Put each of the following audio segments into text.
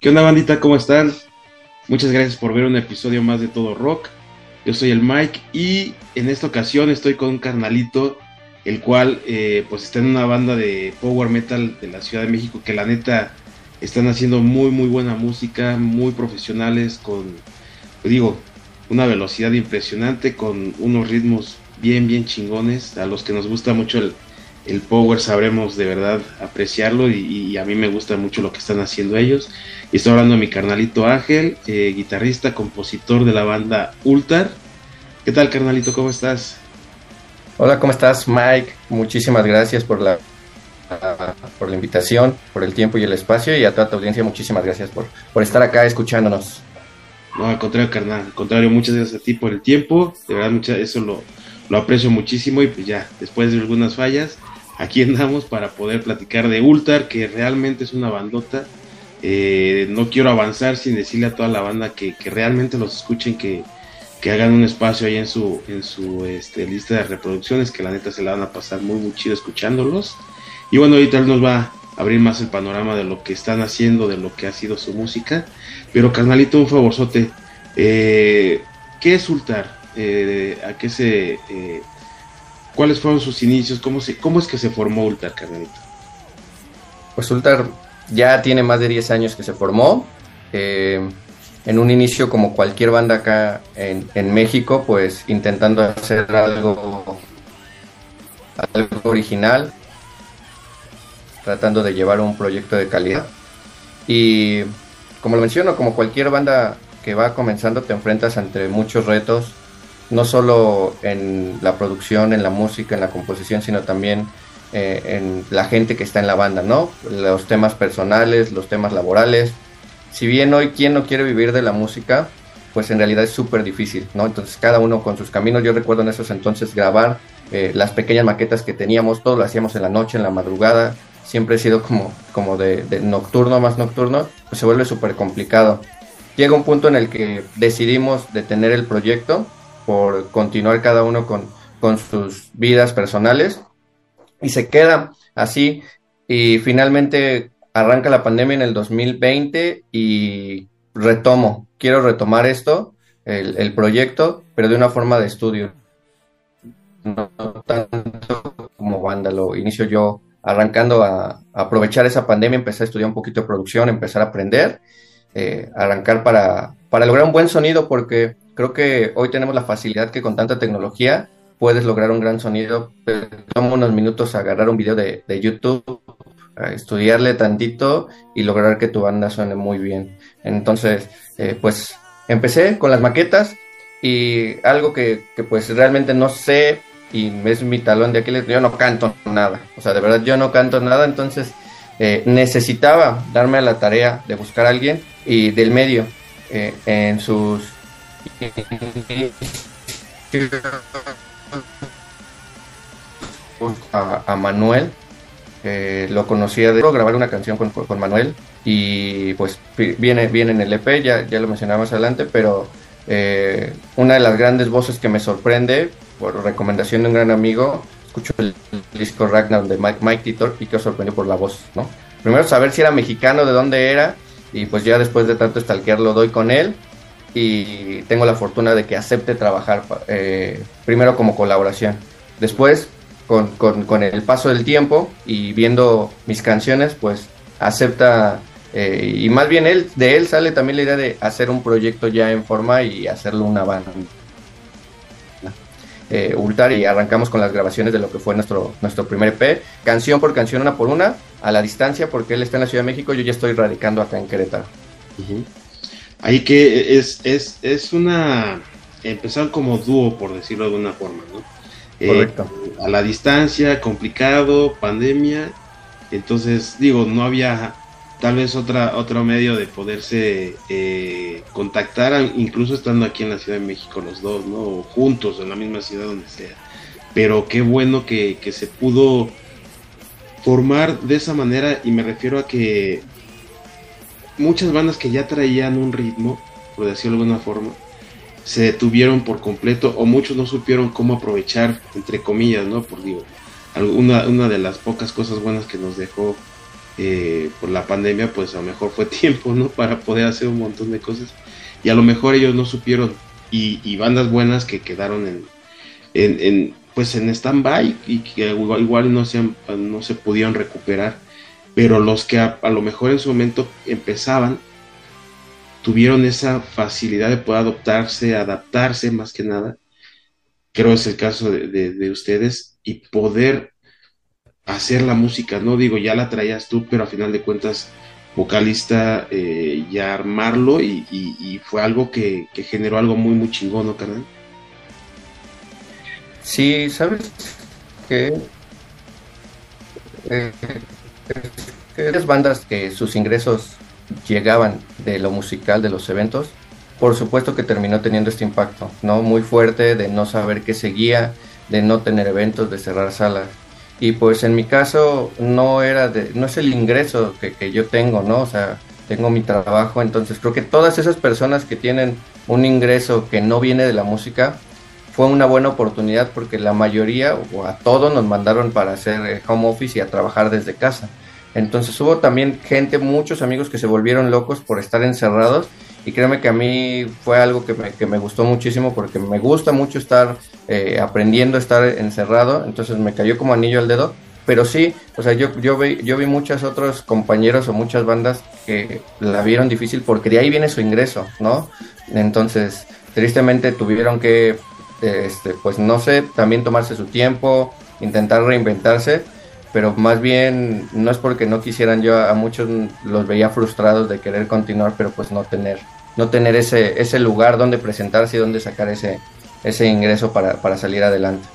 ¿Qué onda bandita? ¿Cómo están? Muchas gracias por ver un episodio más de Todo Rock. Yo soy el Mike y en esta ocasión estoy con un carnalito, el cual eh, pues está en una banda de power metal de la Ciudad de México que la neta están haciendo muy muy buena música, muy profesionales, con, digo, una velocidad impresionante, con unos ritmos bien bien chingones. A los que nos gusta mucho el, el power sabremos de verdad apreciarlo y, y a mí me gusta mucho lo que están haciendo ellos. Y estoy hablando de mi carnalito Ángel, eh, guitarrista, compositor de la banda Ultar. ¿Qué tal, carnalito? ¿Cómo estás? Hola, ¿cómo estás, Mike? Muchísimas gracias por la por la invitación, por el tiempo y el espacio y a toda tu audiencia muchísimas gracias por, por estar acá escuchándonos. No, al contrario, carnal. Al contrario, muchas gracias a ti por el tiempo. De verdad, mucha, eso lo, lo aprecio muchísimo. Y pues ya, después de algunas fallas, aquí andamos para poder platicar de Ultar, que realmente es una bandota. Eh, no quiero avanzar sin decirle a toda la banda que, que realmente los escuchen, que, que hagan un espacio ahí en su, en su este, lista de reproducciones, que la neta se la van a pasar muy, chido escuchándolos. Y bueno, ahorita él nos va a abrir más el panorama de lo que están haciendo, de lo que ha sido su música. Pero carnalito, un favorzote. Eh, ¿Qué es Ultar? Eh, ¿A qué se... ¿Cuáles fueron sus inicios? ¿Cómo, se, ¿Cómo es que se formó Ultar, carnalito? Pues Ultar ya tiene más de 10 años que se formó. eh, en un inicio, como cualquier banda acá en, en México, pues intentando hacer algo, algo original, tratando de llevar un proyecto de calidad. Y como lo menciono, como cualquier banda que va comenzando, te enfrentas ante muchos retos, no solo en la producción, en la música, en la composición, sino también eh, en la gente que está en la banda, ¿no? Los temas personales, los temas laborales. Si bien hoy quien no quiere vivir de la música, pues en realidad es súper difícil, ¿no? Entonces cada uno con sus caminos. Yo recuerdo en esos entonces grabar eh, las pequeñas maquetas que teníamos, todo lo hacíamos en la noche, en la madrugada. Siempre he sido como, como de, de nocturno, más nocturno, pues se vuelve súper complicado. Llega un punto en el que decidimos detener el proyecto por continuar cada uno con, con sus vidas personales y se queda así y finalmente arranca la pandemia en el 2020 y retomo, quiero retomar esto, el, el proyecto, pero de una forma de estudio, no tanto como banda, lo inicio yo arrancando a, aprovechar esa pandemia, empecé a estudiar un poquito producción, empezar a aprender, eh, arrancar para, para lograr un buen sonido, porque creo que hoy tenemos la facilidad que con tanta tecnología puedes lograr un gran sonido. Pero Toma unos minutos agarrar un video de, de YouTube, estudiarle tantito y lograr que tu banda suene muy bien. Entonces, eh, pues empecé con las maquetas y algo que, que, pues realmente no sé y es mi talón de Aquiles, yo no canto nada. O sea, de verdad yo no canto nada, entonces eh, necesitaba darme a la tarea de buscar a alguien y del medio eh, en sus a, Manuel lo conocía de grabar una canción con, con Manuel y pues viene, viene en el EP, ya, ya lo mencionaba más adelante, pero eh, una de las grandes voces que me sorprende por recomendación de un gran amigo, escucho el disco Ragnar de Mike, Mike Titor y quedo sorprendido por la voz, ¿no? Primero saber si era mexicano, de dónde era y pues ya después de tanto stalkear lo doy con él y tengo la fortuna de que acepte trabajar eh, primero como colaboración. Después, con, con- el paso del tiempo y viendo mis canciones, pues acepta, eh, y más bien él, de él sale también la idea de hacer un proyecto ya en forma y hacerlo una banda. Eh, Ultar y arrancamos con las grabaciones de lo que fue nuestro, nuestro primer EP, canción por canción, una por una, a la distancia, porque él está en la Ciudad de México, yo ya estoy radicando acá en Querétaro. Ahí que es, es, es una. Empezar como dúo, por decirlo de alguna forma, ¿no? Eh, Correcto. a la distancia, complicado, pandemia. Entonces, digo, no había tal vez otra otro medio de poderse eh, contactar, incluso estando aquí en la Ciudad de México los dos, ¿no? juntos en la misma ciudad donde sea. Pero qué bueno que, que se pudo formar de esa manera y me refiero a que muchas bandas que ya traían un ritmo, por decirlo de alguna forma, se detuvieron por completo o muchos no supieron cómo aprovechar, entre comillas, ¿no? Por digo, una, una de las pocas cosas buenas que nos dejó eh, por la pandemia, pues a lo mejor fue tiempo, ¿no? Para poder hacer un montón de cosas. Y a lo mejor ellos no supieron. Y, bandas buenas que quedaron en, en, pues en stand-by y que igual no se, no se pudieron recuperar. Pero los que a, lo mejor en su momento empezaban, tuvieron esa facilidad de poder adoptarse, adaptarse más que nada. Creo es el caso de, de ustedes y poder hacer la música, no digo, ya la traías tú, pero a final de cuentas, vocalista, eh, ya armarlo y, fue algo que, generó algo muy, muy chingón, ¿no, carnal? Sí, sabes que eh, las bandas que sus ingresos llegaban de lo musical, de los eventos, por supuesto que terminó teniendo este impacto, ¿no? Muy fuerte de no saber qué seguía, de no tener eventos, de cerrar salas y pues en mi caso no era de, no es el ingreso que, yo tengo, ¿no? O sea, tengo mi trabajo, entonces creo que todas esas personas que tienen un ingreso que no viene de la música, fue una buena oportunidad porque la mayoría o a todos nos mandaron para hacer eh, home office y a trabajar desde casa. Entonces hubo también gente, muchos amigos que se volvieron locos por estar encerrados y créeme que a mí fue algo que me, que me gustó muchísimo porque me gusta mucho estar eh, aprendiendo a estar encerrado, entonces me cayó como anillo al dedo, pero sí, o sea, yo, yo, vi, yo vi muchos otros compañeros o muchas bandas que la vieron difícil porque de ahí viene su ingreso, ¿no? Entonces, tristemente tuvieron que, este, pues no sé, también tomarse su tiempo, intentar reinventarse, pero más bien no es porque no quisieran, yo a muchos los veía frustrados de querer continuar, pero pues no tener, no tener ese, ese lugar donde presentarse y donde sacar ese, ese ingreso para, para salir adelante.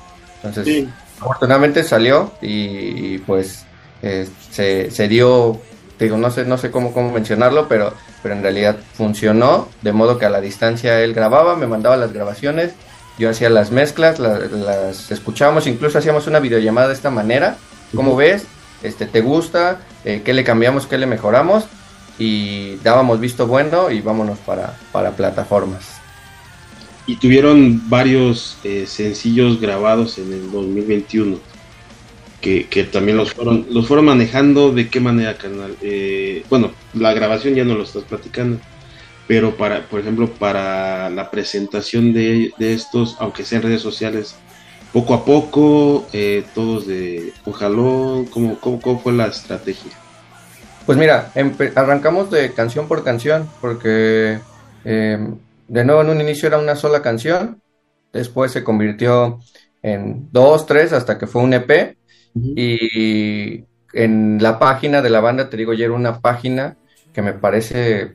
Entonces, afortunadamente salió y, pues eh, se, se, dio, digo, no sé, no sé cómo, cómo mencionarlo, pero, pero en realidad funcionó, de modo que a la distancia él grababa, me mandaba las grabaciones, yo hacía las mezclas, las escuchábamos, incluso hacíamos una videollamada de esta manera ¿Cómo ves? Este, ¿Te gusta? Eh, ¿Qué le cambiamos? ¿Qué le mejoramos? Y dábamos visto bueno y vámonos para, para plataformas. Y tuvieron varios eh, sencillos grabados en el 2021. Que, que, también los fueron, los fueron manejando de qué manera, canal. Eh, bueno, la grabación ya no lo estás platicando, pero para, por ejemplo, para la presentación de, de estos, aunque sean redes sociales, poco a poco, eh, todos de un jalón? ¿Cómo, cómo, fue la estrategia? Pues mira, arrancamos de canción por canción, porque em, de nuevo en un inicio era una sola canción, después se convirtió en dos, tres, hasta que fue un EP, y en la página de la banda, te digo, ya era una página que me parece,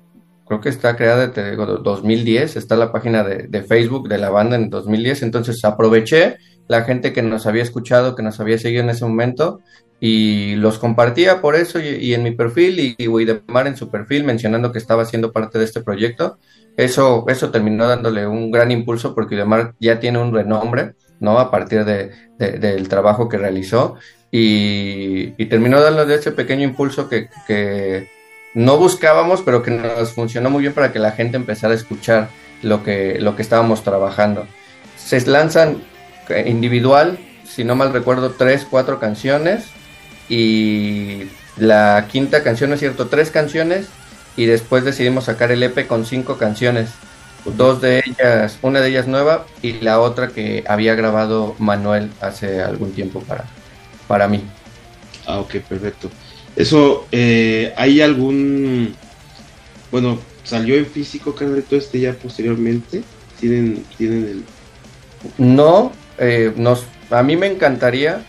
creo que está creada, te digo, 2010, está la página de, de Facebook de la banda en 2010, entonces aproveché la gente que nos había escuchado, que nos había seguido en ese momento, y los compartía por eso y, en mi perfil y, y Widemar en su perfil mencionando que estaba siendo parte de este proyecto. Eso, eso terminó dándole un gran impulso porque Widemar ya tiene un renombre, ¿no? A partir de, del trabajo que realizó y, terminó dándole ese pequeño impulso que no buscábamos, pero que nos funcionó muy bien para que la gente empezara a escuchar lo que, lo que estábamos trabajando. Se lanzan individual, si no mal recuerdo, tres, cuatro canciones. Y la quinta canción, ¿no es cierto? Tres canciones. Y después decidimos sacar el EP con cinco canciones. Dos de ellas, una de ellas nueva y la otra que había grabado Manuel hace algún tiempo para, para mí. Ah, ok, perfecto. Eso, eh, ¿hay algún... Bueno, salió en físico, Carlito, este ya posteriormente? ¿Tienen, tienen el... No, eh, nos, a mí me encantaría,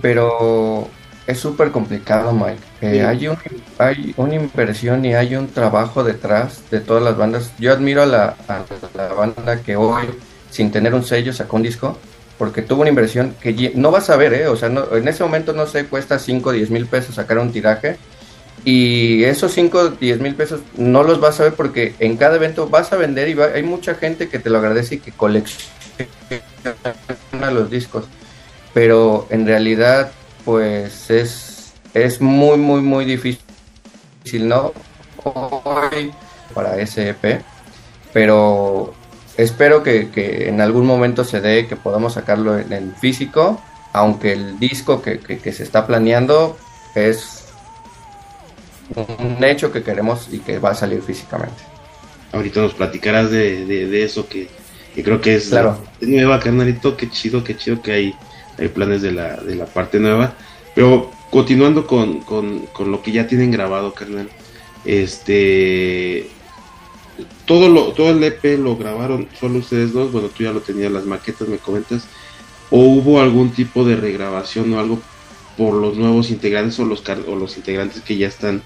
pero es súper complicado, Mike. Eh, hay, un, hay una inversión y hay un trabajo detrás de todas las bandas. Yo admiro a la, banda que hoy, sin tener un sello, sacó un disco, porque tuvo una inversión que no vas a ver, ¿eh? O sea, en ese momento no sé, cuesta 5 o 10 mil pesos sacar un tiraje. Y esos 5, 10 mil pesos no los vas a ver porque en cada evento vas a vender y hay mucha gente que te lo agradece y que colecciona los discos. Pero en realidad, pues es, es muy, muy, muy difícil, ¿no? Hoy para ese EP. Pero espero que, que en algún momento se dé, que podamos sacarlo en, en físico, aunque el disco que, que- que se está planeando es un hecho que queremos y que va a salir físicamente. Ahorita nos platicarás de, de, de eso que, que creo que es, Claro. nueva, carnalito. Qué chido, qué chido que hay, hay planes de la, de la parte nueva. Pero continuando con, con, con lo que ya tienen grabado, carnal. Este. Todo, lo, todo el EP lo grabaron solo ustedes dos. Bueno, tú ya lo tenías, las maquetas, me comentas. ¿O hubo algún tipo de regrabación o algo por los nuevos integrantes o los, o los integrantes que ya están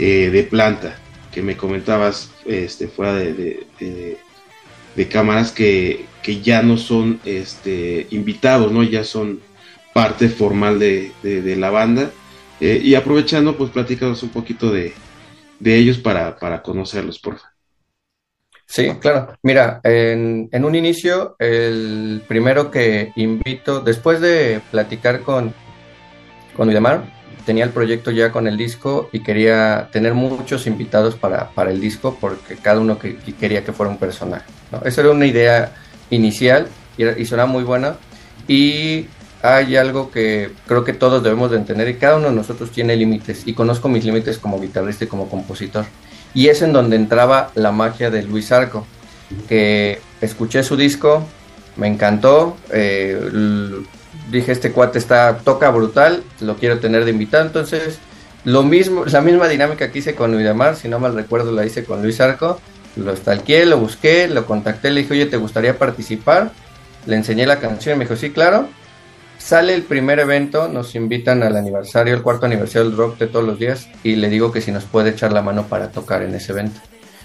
eh, de planta? Que me comentabas este, fuera de, de- cámaras que, que ya no son este, invitados, ¿no? Ya son parte formal de, la banda. Eh, y aprovechando, pues platícanos un poquito de, de ellos para, para conocerlos, por favor. Sí, claro. Mira, en, un inicio, el primero que invito, después de platicar con, con tenía el proyecto ya con el disco y quería tener muchos invitados para, para el disco porque cada uno que, que quería que fuera un personaje. Esa era una idea inicial y, y muy buena. Y hay algo que creo que todos debemos de entender y cada uno de nosotros tiene límites y conozco mis límites como guitarrista y como compositor. Y es en donde entraba la magia de Luis Arco, que escuché su disco, me encantó, eh, dije este cuate está toca brutal, lo quiero tener de invitado, entonces lo mismo, la misma dinámica que hice con Udemar, si no mal recuerdo la hice con Luis Arco, lo stalkeé, lo busqué, lo contacté, le dije, oye, ¿te gustaría participar? Le enseñé la canción, me dijo, sí, claro. Sale el primer evento, nos invitan al aniversario, el cuarto aniversario del rock de todos los días, y le digo que si nos puede echar la mano para tocar en ese evento.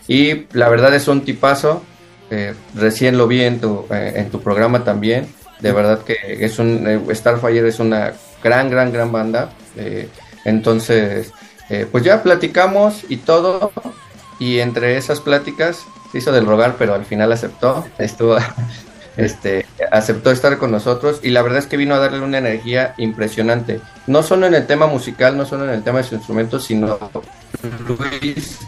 Y la verdad es un tipazo, eh, recién lo vi en tu, eh, en tu programa también, de verdad que es un, eh, Starfire es una gran, gran, gran banda, entonces, pues ya platicamos y todo, y entre esas pláticas se hizo del rogar, pero al final aceptó, estuvo, este, aceptó estar con nosotros y la verdad es que vino a darle una energía impresionante, no solo en el tema musical, no solo en el tema de su instrumento, sino Luis,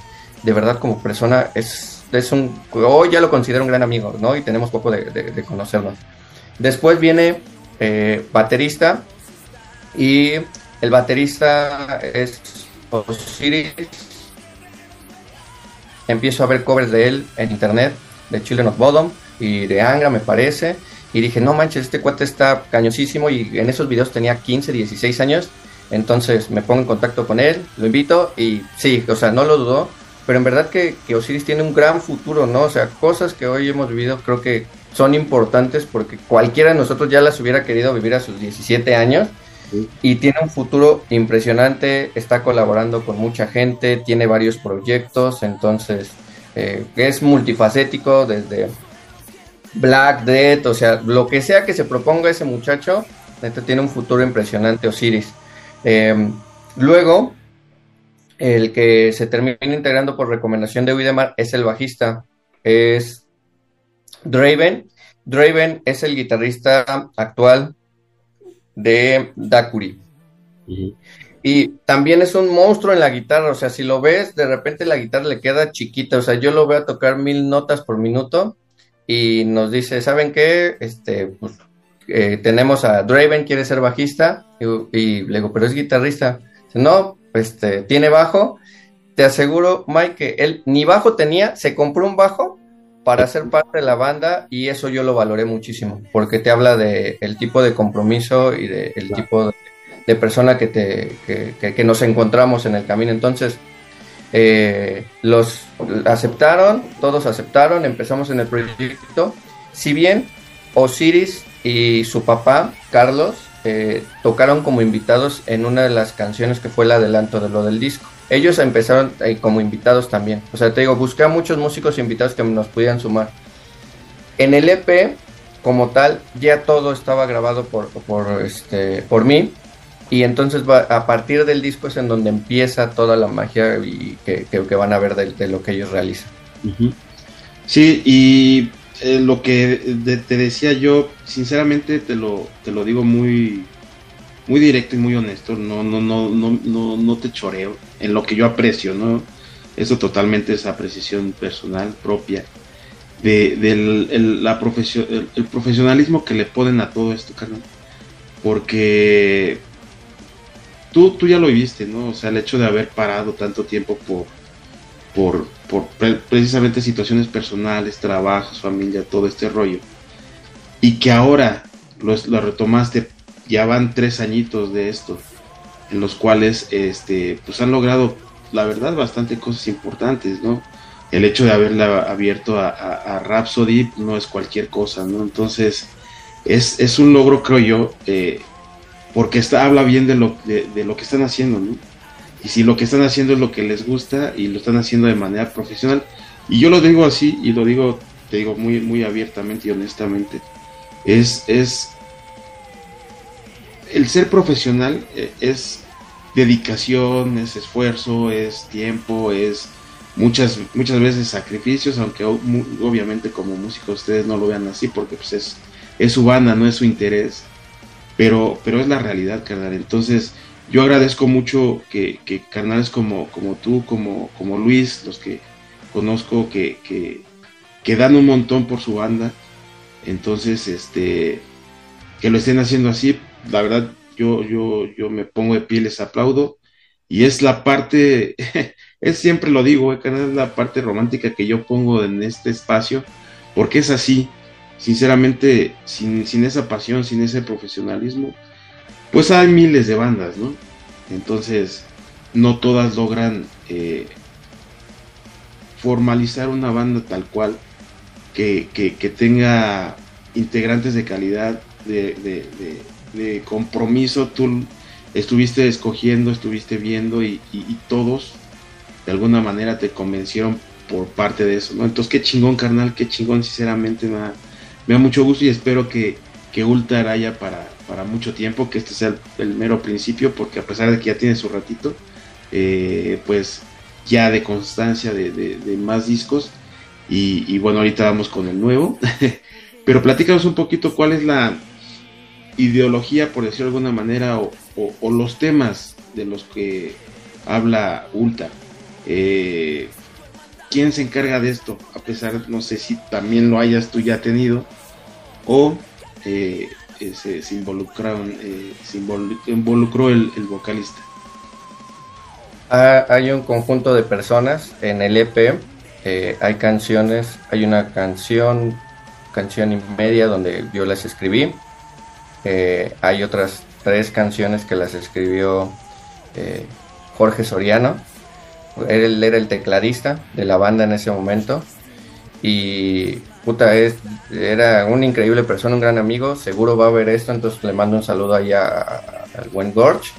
de verdad como persona es, es un, hoy ya lo considero un gran amigo, ¿no? Y tenemos poco de, de- conocernos. Después viene eh, baterista y el baterista es Osiris. Empiezo a ver covers de él en internet, de Children of Bodom y de Angra, me parece. Y dije, no manches, este cuate está cañosísimo. Y en esos videos tenía 15, 16 años. Entonces me pongo en contacto con él, lo invito y sí, o sea, no lo dudó. Pero en verdad que, que Osiris tiene un gran futuro, ¿no? O sea, cosas que hoy hemos vivido creo que son importantes porque cualquiera de nosotros ya las hubiera querido vivir a sus 17 años y tiene un futuro impresionante, está colaborando con mucha gente, tiene varios proyectos, entonces eh, es multifacético desde Black Death, o sea, lo que sea que se proponga ese muchacho, neta, tiene un futuro impresionante Osiris. Eh, luego, el que se termina integrando por recomendación de Widemar es el bajista, es Draven. Draven es el guitarrista actual de Dakuri. Y también es un monstruo en la guitarra, o sea, si lo ves, de repente la guitarra le queda chiquita, o sea, yo lo veo a tocar mil notas por minuto y nos dice, ¿saben qué? Este, pues, eh, tenemos a Draven, quiere ser bajista, y, y le digo, pero es guitarrista. No, este, tiene bajo. Te aseguro, Mike, que él ni bajo tenía, se compró un bajo para ser parte de la banda y eso yo lo valoré muchísimo, porque te habla de el tipo de compromiso y de el tipo de, de persona que, te, que- que nos encontramos en el camino. Entonces, eh, los aceptaron, todos aceptaron, empezamos en el proyecto. Si bien Osiris y su papá, Carlos, eh, tocaron como invitados en una de las canciones que fue el adelanto de lo del disco. Ellos empezaron eh, como invitados también. O sea, te digo, busqué a muchos músicos invitados que nos pudieran sumar. En el EP, como tal, ya todo estaba grabado por, por, este, por mí. Y entonces va, a partir del disco es en donde empieza toda la magia y que, que, van a ver de, lo que ellos realizan. Sí, y eh, lo que te decía yo, sinceramente te lo, te lo digo muy, muy directo y muy honesto, no, no, no, no, no, no te choreo en lo que yo aprecio, ¿no? Eso totalmente es apreciación personal propia de, del el, la profesio, el, profesionalismo que le ponen a todo esto, carnal. Porque tú, tú ya lo viviste, ¿no? O sea, el hecho de haber parado tanto tiempo por, por, por precisamente situaciones personales, trabajos, familia, todo este rollo. Y que ahora lo, retomaste, ya van tres añitos de esto, en los cuales este, pues han logrado, la verdad, bastante cosas importantes, ¿no? El hecho de haberla abierto a, a, a Rhapsody no es cualquier cosa, ¿no? Entonces, es, es un logro, creo yo, eh, porque está, habla bien de lo, de, lo que están haciendo, ¿no? Y si lo que están haciendo es lo que les gusta y lo están haciendo de manera profesional, y yo lo digo así y lo digo, te digo muy, muy abiertamente y honestamente, es, es el ser profesional eh, es dedicación, es esfuerzo, es tiempo, es muchas, muchas veces sacrificios, aunque obviamente como músicos ustedes no lo vean así porque pues es, es su banda, no es su interés, pero, pero es la realidad, carnal. Entonces, yo agradezco mucho que, que como, como tú, como, como Luis, los que conozco, que, que, que, dan un montón por su banda. Entonces, este, que lo estén haciendo así, la verdad, yo, yo, yo me pongo de pie, les aplaudo. Y es la parte, es siempre lo digo, es la parte romántica que yo pongo en este espacio, porque es así. Sinceramente, sin, sin esa pasión, sin ese profesionalismo, pues hay miles de bandas, ¿no? Entonces, no todas logran eh, formalizar una banda tal cual que, que, tenga integrantes de calidad, de, de, de, compromiso. Tú estuviste escogiendo, estuviste viendo y, todos de alguna manera te convencieron por parte de eso, ¿no? Entonces, qué chingón, carnal, qué chingón, sinceramente, me da, me da mucho gusto y espero que, que haya para, para mucho tiempo, que este sea el, mero principio, porque a pesar de que ya tiene su ratito, eh, pues ya de constancia de, de, más discos. Y, bueno, ahorita vamos con el nuevo. Pero platícanos un poquito cuál es la ideología, por decirlo de alguna manera, o los temas de los que habla Ulta. Eh, ¿Quién se encarga de esto? A pesar, no sé si también lo hayas tú ya tenido, o eh, se, se, involucraron, eh, involucró el, vocalista. Hay un conjunto de personas en el EP. Eh, hay canciones, hay una canción, canción y media donde yo las escribí. Eh, hay otras tres canciones que las escribió eh, Jorge Soriano. Él era el tecladista de la banda en ese momento. Y puta, es, era una increíble persona, un gran amigo, seguro va a ver esto, entonces le mando un saludo allá al buen Gorge.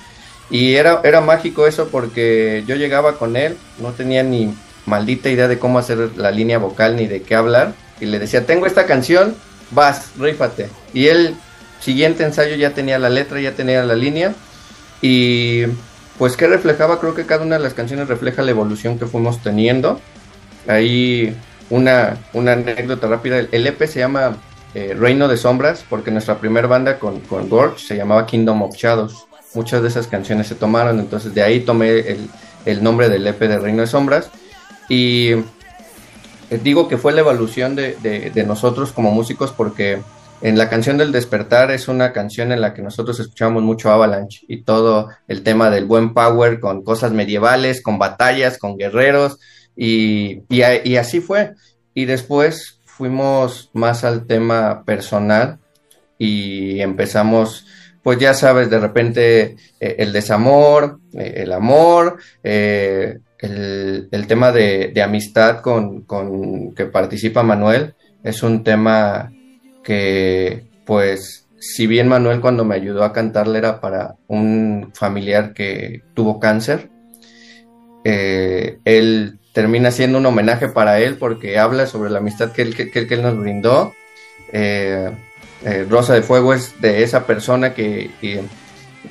Y era, era mágico eso porque yo llegaba con él, no tenía ni maldita idea de cómo hacer la línea vocal ni de qué hablar, y le decía, tengo esta canción, vas, rífate. Y él, siguiente ensayo, ya tenía la letra, ya tenía la línea, y pues que reflejaba, creo que cada una de las canciones refleja la evolución que fuimos teniendo. Ahí una, una anécdota rápida. El EP se llama eh, Reino de Sombras porque nuestra primera banda con, con Gorge se llamaba Kingdom of Shadows. Muchas de esas canciones se tomaron, entonces de ahí tomé el, el nombre del EP de Reino de Sombras. Y eh, digo que fue la evolución de, de, de, nosotros como músicos porque en la canción del despertar es una canción en la que nosotros escuchamos mucho Avalanche y todo el tema del buen power con cosas medievales, con batallas, con guerreros y, y, así fue. Y después fuimos más al tema personal y empezamos, pues ya sabes, de repente eh, el desamor, eh, el amor, eh, el, el, tema de, de amistad con, con, que participa Manuel es un tema que, pues, si bien Manuel cuando me ayudó a cantarle era para un familiar que tuvo cáncer, él termina siendo un homenaje para él porque habla sobre la amistad que él, que, que él nos brindó. Eh, eh, Rosa de Fuego es de esa persona que,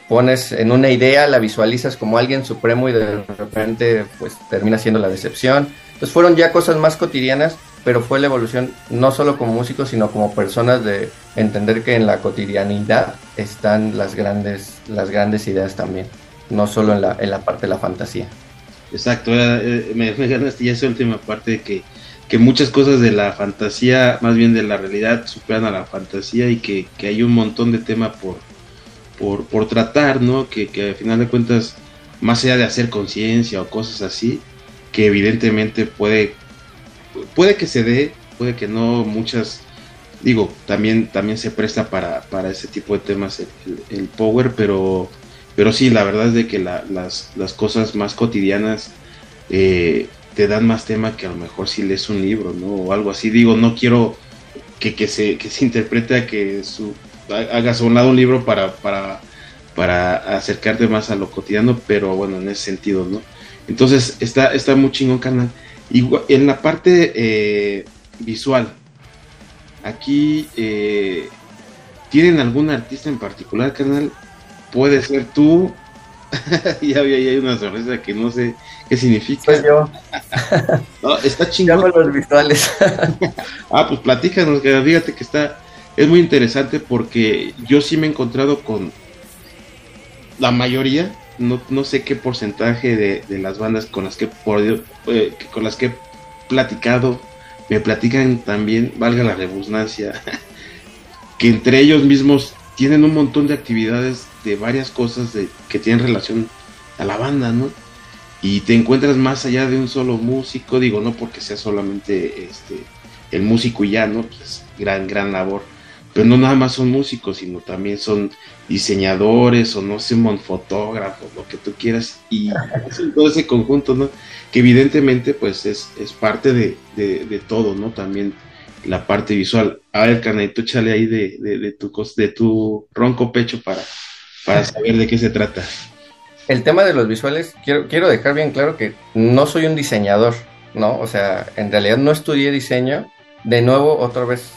pones en una idea, la visualizas como alguien supremo y de repente pues termina siendo la decepción. Entonces fueron ya cosas más cotidianas, pero fue la evolución no solo como músicos, sino como personas de entender que en la cotidianidad están las grandes, las grandes ideas también, no solo en la, en la parte de la fantasía. Exacto, eh, me, ganaste ya esa última parte de que, que, muchas cosas de la fantasía, más bien de la realidad, superan a la fantasía y que, que hay un montón de tema por, por, por tratar, ¿no? Que, que al final de cuentas, más allá de hacer conciencia o cosas así, que evidentemente puede, puede que se dé, puede que no, muchas, digo, también, también se presta para, para ese tipo de temas el, el power, pero pero sí, la verdad es de que la, las, las, cosas más cotidianas eh, te dan más tema que a lo mejor si lees un libro, ¿no? O algo así. Digo, no quiero que, que, se, que se interprete a que su, hagas a un lado un libro para, para, para acercarte más a lo cotidiano, pero bueno, en ese sentido, ¿no? Entonces, está, está muy chingón, canal. Y en la parte eh, visual, aquí, eh, ¿tienen algún artista en particular, canal? Puede ser tú. y había ahí una sorpresa que no sé qué significa. Soy yo. no, está chingón. Los visuales. ah, pues platícanos, que fíjate que está, es muy interesante porque yo sí me he encontrado con la mayoría, no, no sé qué porcentaje de, de, las bandas con las que por, eh, con las que he platicado, me platican también, valga la redundancia, que entre ellos mismos tienen un montón de actividades de varias cosas de, que tienen relación a la banda, ¿no? Y te encuentras más allá de un solo músico, digo, no porque sea solamente este el músico y ya, ¿no? Pues gran, gran labor. Pero no nada más son músicos, sino también son diseñadores o no sé, fotógrafos, lo que tú quieras. Y todo ese conjunto, ¿no? Que evidentemente pues es, es parte de, de, de todo, ¿no? También la parte visual. A ver, Canadito, échale ahí de, de, de, tu, de tu ronco pecho para, para saber de qué se trata. El tema de los visuales, quiero, quiero dejar bien claro que no soy un diseñador, ¿no? O sea, en realidad no estudié diseño. De nuevo, otra vez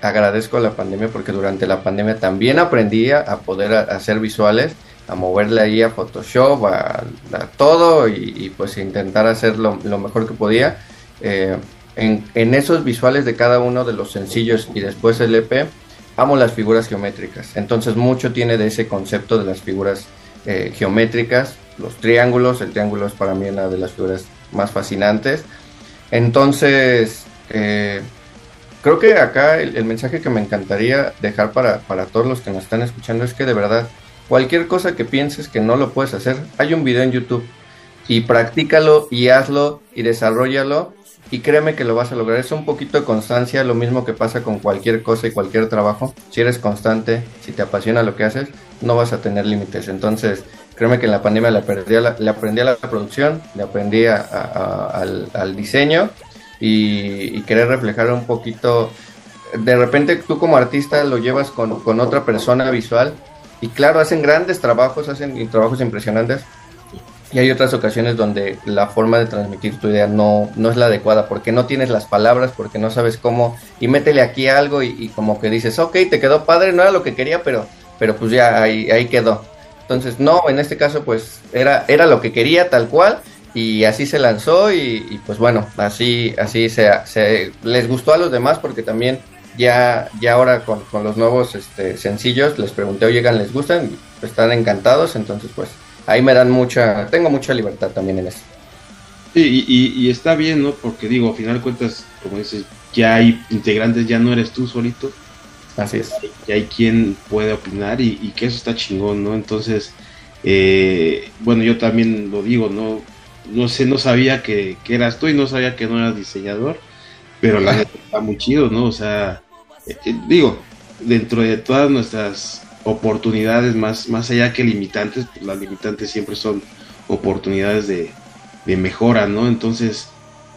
agradezco la pandemia porque durante la pandemia también aprendí a poder hacer visuales, a moverle ahí a Photoshop, a, a todo y, y, pues intentar hacer lo, lo mejor que podía. Eh, en, esos visuales de cada uno de los sencillos y después el EP, amo las figuras geométricas. Entonces mucho tiene de ese concepto de las figuras eh, geométricas, los triángulos. El triángulo es para mí una de las figuras más fascinantes. Entonces, eh, creo que acá el, el, mensaje que me encantaría dejar para, para todos los que nos están escuchando es que de verdad, cualquier cosa que pienses que no lo puedes hacer, hay un video en YouTube y practícalo y hazlo y desarrollalo y créeme que lo vas a lograr. Es un poquito de constancia, lo mismo que pasa con cualquier cosa y cualquier trabajo. Si eres constante, si te apasiona lo que haces, no vas a tener límites. Entonces, créeme que en la pandemia le aprendí a la, le aprendí a la producción, le aprendí a, al, diseño y, y, querer reflejar un poquito. De repente tú como artista lo llevas con, con otra persona visual y claro, hacen grandes trabajos, hacen trabajos impresionantes, y hay otras ocasiones donde la forma de transmitir tu idea no, no es la adecuada, porque no tienes las palabras, porque no sabes cómo, y métele aquí algo y, como que dices, ok, te quedó padre, no era lo que quería, pero, pero pues ya ahí, ahí quedó. Entonces, no, en este caso pues era, era lo que quería tal cual, y así se lanzó, y, y pues bueno, así, así se, se, les gustó a los demás, porque también ya, ya ahora con, con los nuevos este, sencillos les pregunté, oye, ¿les gustan? Están encantados, entonces pues ahí me dan mucha, tengo mucha libertad también en eso. Sí, y, y, está bien, ¿no? Porque digo, al final de cuentas, como dices, ya hay integrantes, ya no eres tú solito. Así es. Ya hay quien puede opinar y, y que eso está chingón, ¿no? Entonces, eh, bueno, yo también lo digo, ¿no? No sé, no sabía que, que eras tú y no sabía que no eras diseñador, pero la neta está muy chido, ¿no? O sea, eh, digo, dentro de todas nuestras oportunidades más, más allá que limitantes, pues las limitantes siempre son oportunidades de, de, mejora, ¿no? Entonces,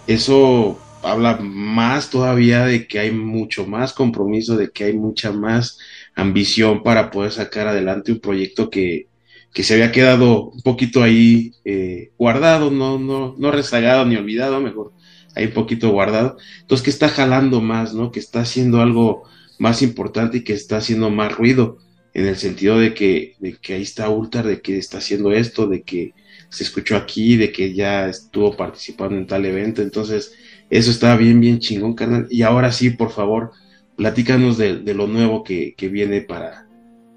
eso habla más todavía de que hay mucho más compromiso, de que hay mucha más ambición para poder sacar adelante un proyecto que, que se había quedado un poquito ahí eh, guardado, no, no, no rezagado ni olvidado, mejor ahí un poquito guardado. Entonces, que está jalando más, ¿no? Que está haciendo algo más importante y que está haciendo más ruido en el sentido de que, de que ahí está Ultar, de que está haciendo esto, de que se escuchó aquí, de que ya estuvo participando en tal evento, entonces eso está bien, bien chingón, carnal. Y ahora sí, por favor, platícanos de, de lo nuevo que, que, viene para,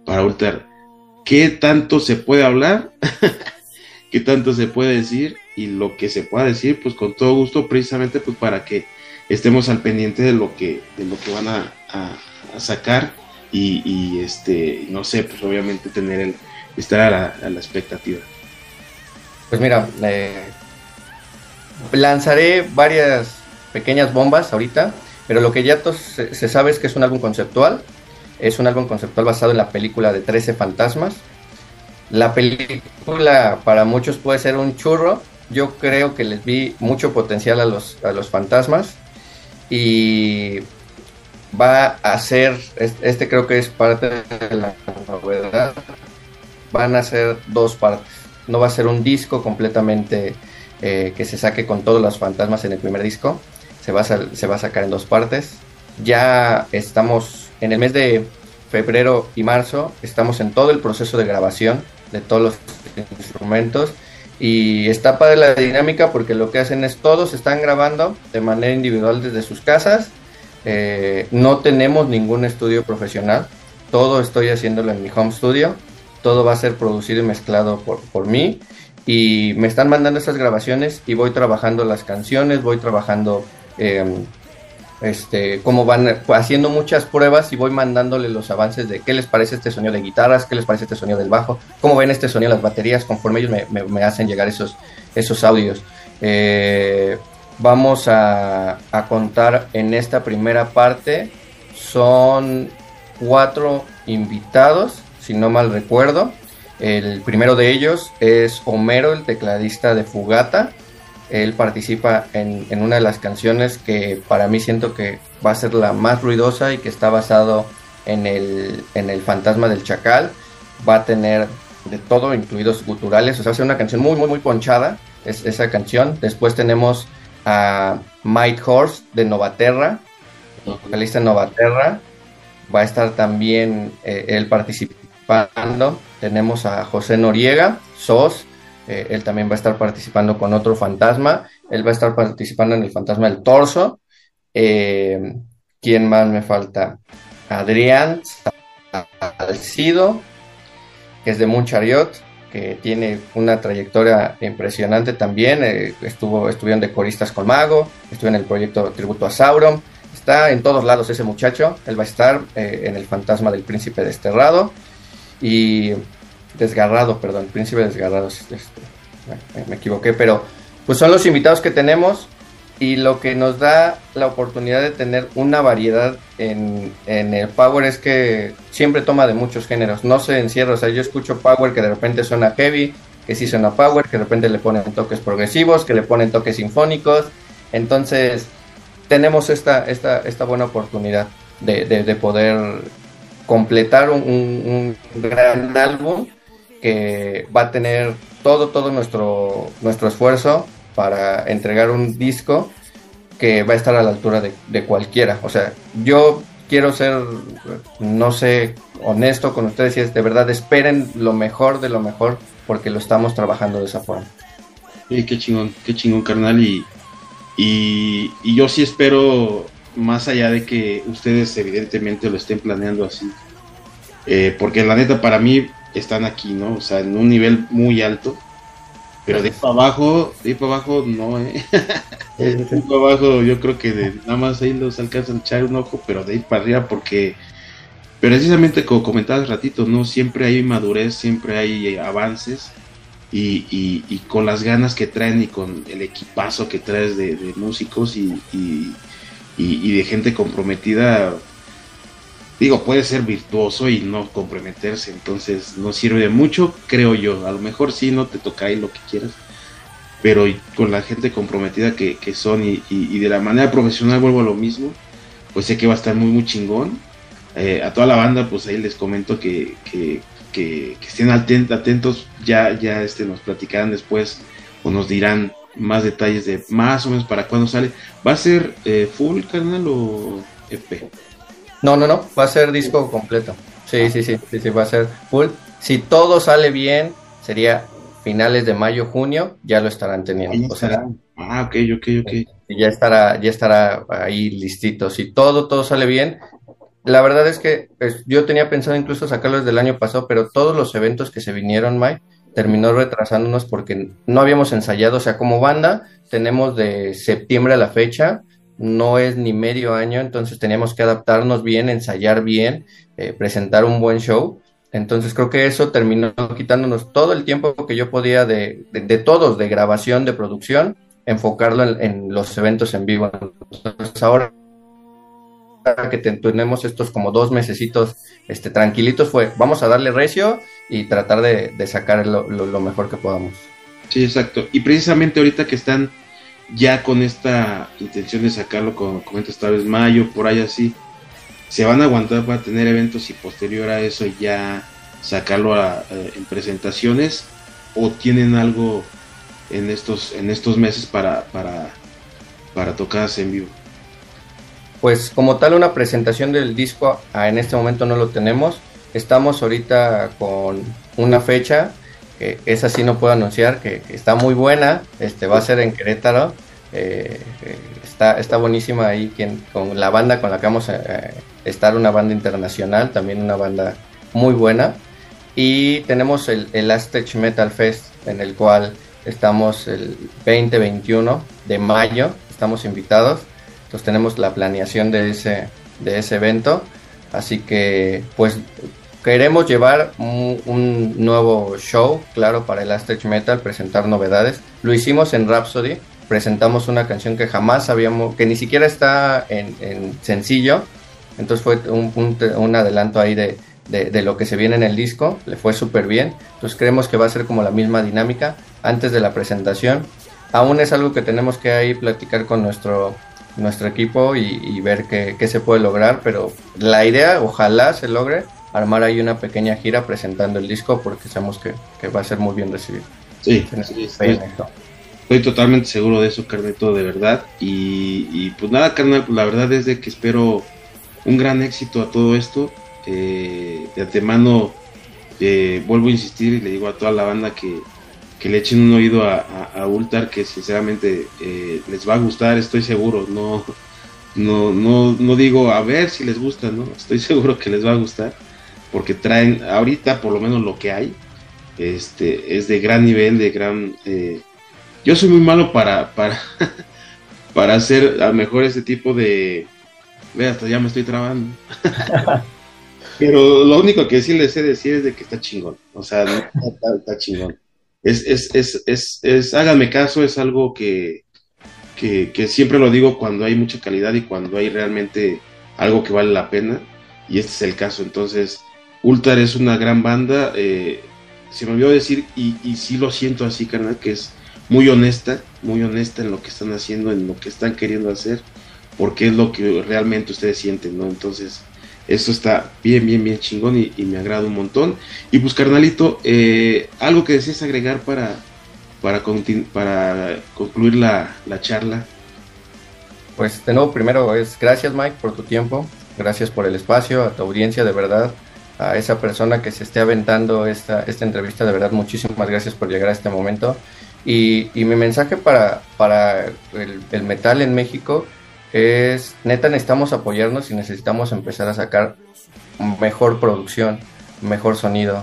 para Ultar. ¿Qué tanto se puede hablar? ¿Qué tanto se puede decir? Y lo que se pueda decir, pues con todo gusto, precisamente pues para que estemos al pendiente de lo que, de lo que van a, a, a sacar y, este, no sé, pues obviamente tener el, estar a la, a la expectativa. Pues mira, eh, lanzaré varias pequeñas bombas ahorita, pero lo que ya se, se, sabe es que es un álbum conceptual, es un álbum conceptual basado en la película de 13 fantasmas. La película para muchos puede ser un churro, yo creo que les vi mucho potencial a los, a los fantasmas y va a ser, este creo que es parte de la novedad, van a ser dos partes, no va a ser un disco completamente eh, que se saque con todos los fantasmas en el primer disco, se va, a, se va a sacar en dos partes, ya estamos en el mes de febrero y marzo, estamos en todo el proceso de grabación de todos los instrumentos y está padre la dinámica porque lo que hacen es todos están grabando de manera individual desde sus casas eh, no tenemos ningún estudio profesional, todo estoy haciéndolo en mi home studio, todo va a ser producido y mezclado por, por mí. Y me están mandando estas grabaciones y voy trabajando las canciones, voy trabajando eh, este, cómo van haciendo muchas pruebas y voy mandándole los avances de qué les parece este sonido de guitarras, qué les parece este sonido del bajo, cómo ven este sonido las baterías, conforme ellos me, me, me hacen llegar esos, esos audios. Eh, vamos a, contar en esta primera parte. Son cuatro invitados, si no mal recuerdo. El primero de ellos es Homero, el tecladista de Fugata. Él participa en, una de las canciones que para mí siento que va a ser la más ruidosa y que está basado en el, en el fantasma del chacal. Va a tener de todo, incluidos guturales. O sea, va una canción muy, muy, muy ponchada. Es esa canción. Después tenemos a Mike Horst de Novaterra, vocalista de Novaterra. Va a estar también eh, él participando. Tenemos a José Noriega, SOS. Eh, él también va a estar participando con otro fantasma. Él va a estar participando en el fantasma del torso. Eh, ¿Quién más me falta? Adrián Alcido, que es de Munchariot tiene una trayectoria impresionante también. Eh, estuvo, estuvieron de coristas con Mago, estuvo en el proyecto Tributo a Sauron. Está en todos lados ese muchacho. Él va a estar eh, en el fantasma del príncipe desterrado y desgarrado, perdón, príncipe desgarrado. Me, me equivoqué, pero pues son los invitados que tenemos y lo que nos da la oportunidad de tener una variedad en, en, el power es que siempre toma de muchos géneros, no se encierra, o sea, yo escucho power que de repente suena heavy, que sí suena power, que de repente le ponen toques progresivos, que le ponen toques sinfónicos, entonces tenemos esta, esta, esta buena oportunidad de, de, de poder completar un, un gran álbum que va a tener todo, todo nuestro, nuestro esfuerzo para entregar un disco que va a estar a la altura de, cualquiera. O sea, yo quiero ser, no sé, honesto con ustedes y es de verdad, esperen lo mejor de lo mejor porque lo estamos trabajando de esa forma. Sí, qué chingón, qué chingón, carnal. Y, y, y yo sí espero, más allá de que ustedes evidentemente lo estén planeando así, eh, porque la neta para mí están aquí, ¿no? O sea, en un nivel muy alto pero de ahí para abajo, de ahí para abajo no, eh. de ahí para abajo yo creo que de, nada más ahí los alcanzan a echar un ojo, pero de ahí para arriba porque precisamente como comentaba hace ratito, ¿no? Siempre hay madurez, siempre hay avances y, y, y, con las ganas que traen y con el equipazo que traes de, de músicos y, y de gente comprometida, digo, puede ser virtuoso y no comprometerse, entonces no sirve de mucho, creo yo. A lo mejor sí, no te toca ahí lo que quieras, pero con la gente comprometida que, que son y, y, de la manera profesional vuelvo a lo mismo, pues sé que va a estar muy, muy chingón. Eh, a toda la banda, pues ahí les comento que, que, que, que estén atentos, ya, ya este, nos platicarán después o nos dirán más detalles de más o menos para cuándo sale. ¿Va a ser eh, full, carnal, o EP? No, no, no, va a ser disco completo. Sí, Sí, sí, sí, sí, va a ser full. Si todo sale bien, sería finales de mayo, junio, ya lo estarán teniendo. O sea. Ah, ok, ok, ok. ya estará, ya estará ahí listito. Si todo, todo sale bien. La verdad es que pues, yo tenía pensado incluso sacarlo desde el año pasado, pero todos los eventos que se vinieron, Mike, terminó retrasándonos porque no habíamos ensayado. O sea, como banda, tenemos de septiembre a la fecha, no es ni medio año, entonces teníamos que adaptarnos bien, ensayar bien, eh, presentar un buen show. Entonces creo que eso terminó quitándonos todo el tiempo que yo podía de, de, todos, de grabación, de producción, enfocarlo en, los eventos en vivo. Entonces ahora que te- tenemos estos como dos mesecitos este, tranquilitos fue, vamos a darle recio y tratar de, de sacar lo, lo- lo mejor que podamos. Sí, exacto. Y precisamente ahorita que están ya con esta intención de sacarlo, como comentas, tal vez mayo, por ahí así, se van a aguantar para tener eventos y posterior a eso ya sacarlo a- eh, en presentaciones o tienen algo en estos en estos meses para para para tocadas en vivo. Pues como tal una presentación del disco ah, en este momento no lo tenemos. Estamos ahorita con una fecha que esa sí no puedo anunciar, que, está muy buena. Este va a ser en Querétaro. Eh, eh, está, está buenísima ahí quien, con la banda con la que vamos a estar, una banda internacional, también una banda muy buena. Y tenemos el, el Aztec Metal Fest, en el cual estamos el 20-21 de mayo, estamos invitados. Entonces tenemos la planeación de ese, de ese evento. Así que pues queremos llevar un, nuevo show, claro, para el Aztec Metal, presentar novedades. Lo hicimos en Rhapsody, presentamos una canción que jamás habíamos, que ni siquiera está en, en sencillo. Entonces fue un, un, un adelanto ahí de, de, de, lo que se viene en el disco, le fue súper bien. Entonces creemos que va a ser como la misma dinámica antes de la presentación. Aún es algo que tenemos que ahí platicar con nuestro, nuestro equipo y, y ver qué, qué, se puede lograr, pero la idea, ojalá se logre, armar ahí una pequeña gira presentando el disco porque sabemos que, que va a ser muy bien recibido. Sí, sí estoy, estoy, totalmente seguro de eso, Carneto, de verdad. Y, y pues nada, carnal, pues la verdad es de que espero un gran éxito a todo esto. Eh, de antemano eh, vuelvo a insistir y le digo a toda la banda que, que le echen un oído a, a, a Ultar que sinceramente eh, les va a gustar, estoy seguro, no, no, no, no digo a ver si les gusta, no, estoy seguro que les va a gustar, porque traen ahorita por lo menos lo que hay, este, es de gran nivel, de gran eh, yo soy muy malo para, para, para hacer a lo mejor ese tipo de, ve hasta ya me estoy trabando. Pero lo único que sí les sé decir es de que está chingón. O sea, está, está, está chingón. Es, es, es, es, es, háganme caso, es algo que, que, que, siempre lo digo cuando hay mucha calidad y cuando hay realmente algo que vale la pena. Y este es el caso. Entonces, Ultar es una gran banda. Eh, se me olvidó decir, y, y sí lo siento así, carnal, que es muy honesta, muy honesta en lo que están haciendo, en lo que están queriendo hacer, porque es lo que realmente ustedes sienten, ¿no? Entonces, esto está bien, bien, bien chingón y, y, me agrada un montón. Y pues, carnalito, eh, algo que desees agregar para, para, para concluir la, la, charla. Pues de nuevo, primero es gracias Mike por tu tiempo, gracias por el espacio, a tu audiencia de verdad, a esa persona que se esté aventando esta, esta entrevista, de verdad muchísimas gracias por llegar a este momento. Y, y mi mensaje para, para el, el metal en México es, neta, necesitamos apoyarnos y necesitamos empezar a sacar mejor producción, mejor sonido.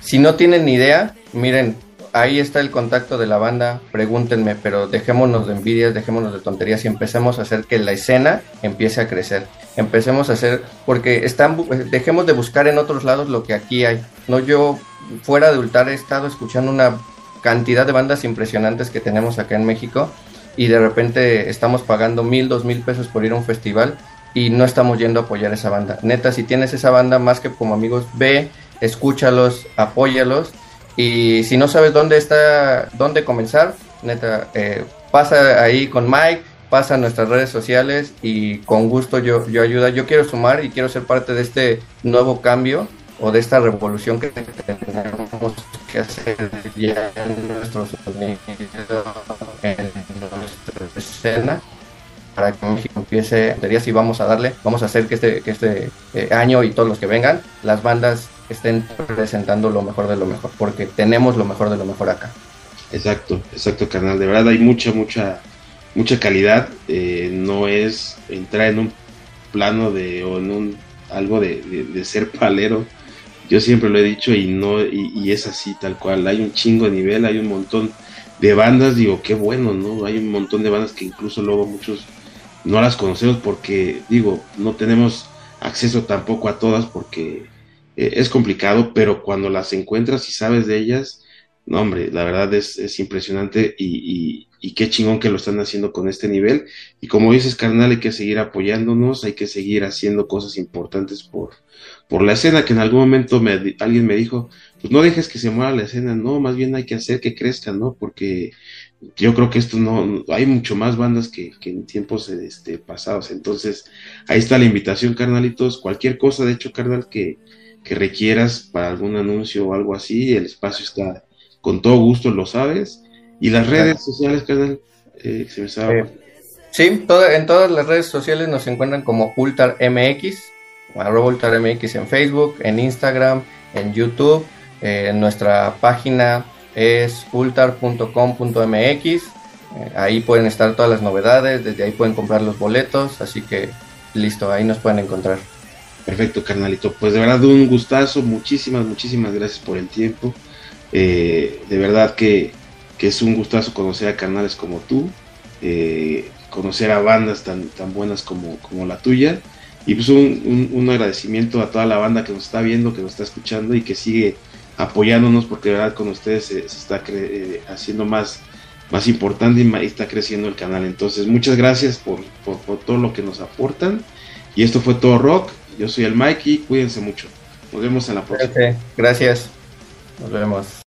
Si no tienen ni idea, miren, ahí está el contacto de la banda, pregúntenme, pero dejémonos de envidias, dejémonos de tonterías y empecemos a hacer que la escena empiece a crecer. Empecemos a hacer, porque están, dejemos de buscar en otros lados lo que aquí hay. No yo, fuera de Ultar, he estado escuchando una cantidad de bandas impresionantes que tenemos acá en México y de repente estamos pagando mil, dos mil pesos por ir a un festival y no estamos yendo a apoyar esa banda. Neta, si tienes esa banda más que como amigos, ve, escúchalos, apóyalos y si no sabes dónde está, dónde comenzar, neta, eh, pasa ahí con Mike, pasa a nuestras redes sociales y con gusto yo, yo ayuda. Yo quiero sumar y quiero ser parte de este nuevo cambio o de esta revolución que tenemos que hacer ya en nuestro sonido, en nuestra escena. para que México empiece, sería si vamos a darle, vamos a hacer que este, que este eh, año y todos los que vengan, las bandas estén presentando lo mejor de lo mejor, porque tenemos lo mejor de lo mejor acá. Exacto, exacto, carnal. De verdad hay mucha, mucha, mucha calidad. Eh, no es entrar en un plano de o en un algo de, de- de ser palero. Yo siempre lo he dicho y no y, y es así tal cual. Hay un chingo de nivel, hay un montón de bandas. Digo qué bueno, no. Hay un montón de bandas que incluso luego muchos no las conocemos porque digo no tenemos acceso tampoco a todas porque eh, es complicado. Pero cuando las encuentras y sabes de ellas no, hombre, la verdad es, es impresionante y, y- y qué chingón que lo están haciendo con este nivel. Y como dices, carnal, hay que seguir apoyándonos, hay que seguir haciendo cosas importantes por, por la escena, que en algún momento me, alguien me dijo, pues no dejes que se muera la escena, no, más bien hay que hacer que crezca, ¿no? Porque yo creo que esto no- hay mucho más bandas que, que en tiempos este, pasados. Entonces, ahí está la invitación, carnalitos. Cualquier cosa, de hecho, carnal, que, que requieras para algún anuncio o algo así, el espacio está con todo gusto, lo sabes. Y las redes sociales, carnal, eh, se me estaba... Eh, Sí, toda- en todas las redes sociales nos encuentran como Ultar MX, arroba Ultar MX en Facebook, en Instagram, en YouTube. Eh, nuestra página es ultar.com.mx. Eh, ahí pueden estar todas las novedades, desde ahí pueden comprar los boletos, así que listo, ahí nos pueden encontrar. Perfecto, carnalito. Pues de verdad un gustazo, muchísimas, muchísimas gracias por el tiempo. Eh, de verdad que, que es un gustazo conocer a carnales como tú, eh, conocer a bandas tan, tan buenas como, como la tuya. Y pues un, un- agradecimiento a toda la banda que nos está viendo, que nos está escuchando y que sigue apoyándonos, porque de verdad con ustedes se, está eh, haciendo más, más importante y, está creciendo el canal. Entonces, muchas gracias por, por todo lo que nos aportan. Y esto fue todo rock. Yo soy el Mikey, cuídense mucho. Nos vemos en la próxima. Gracias. Nos vemos.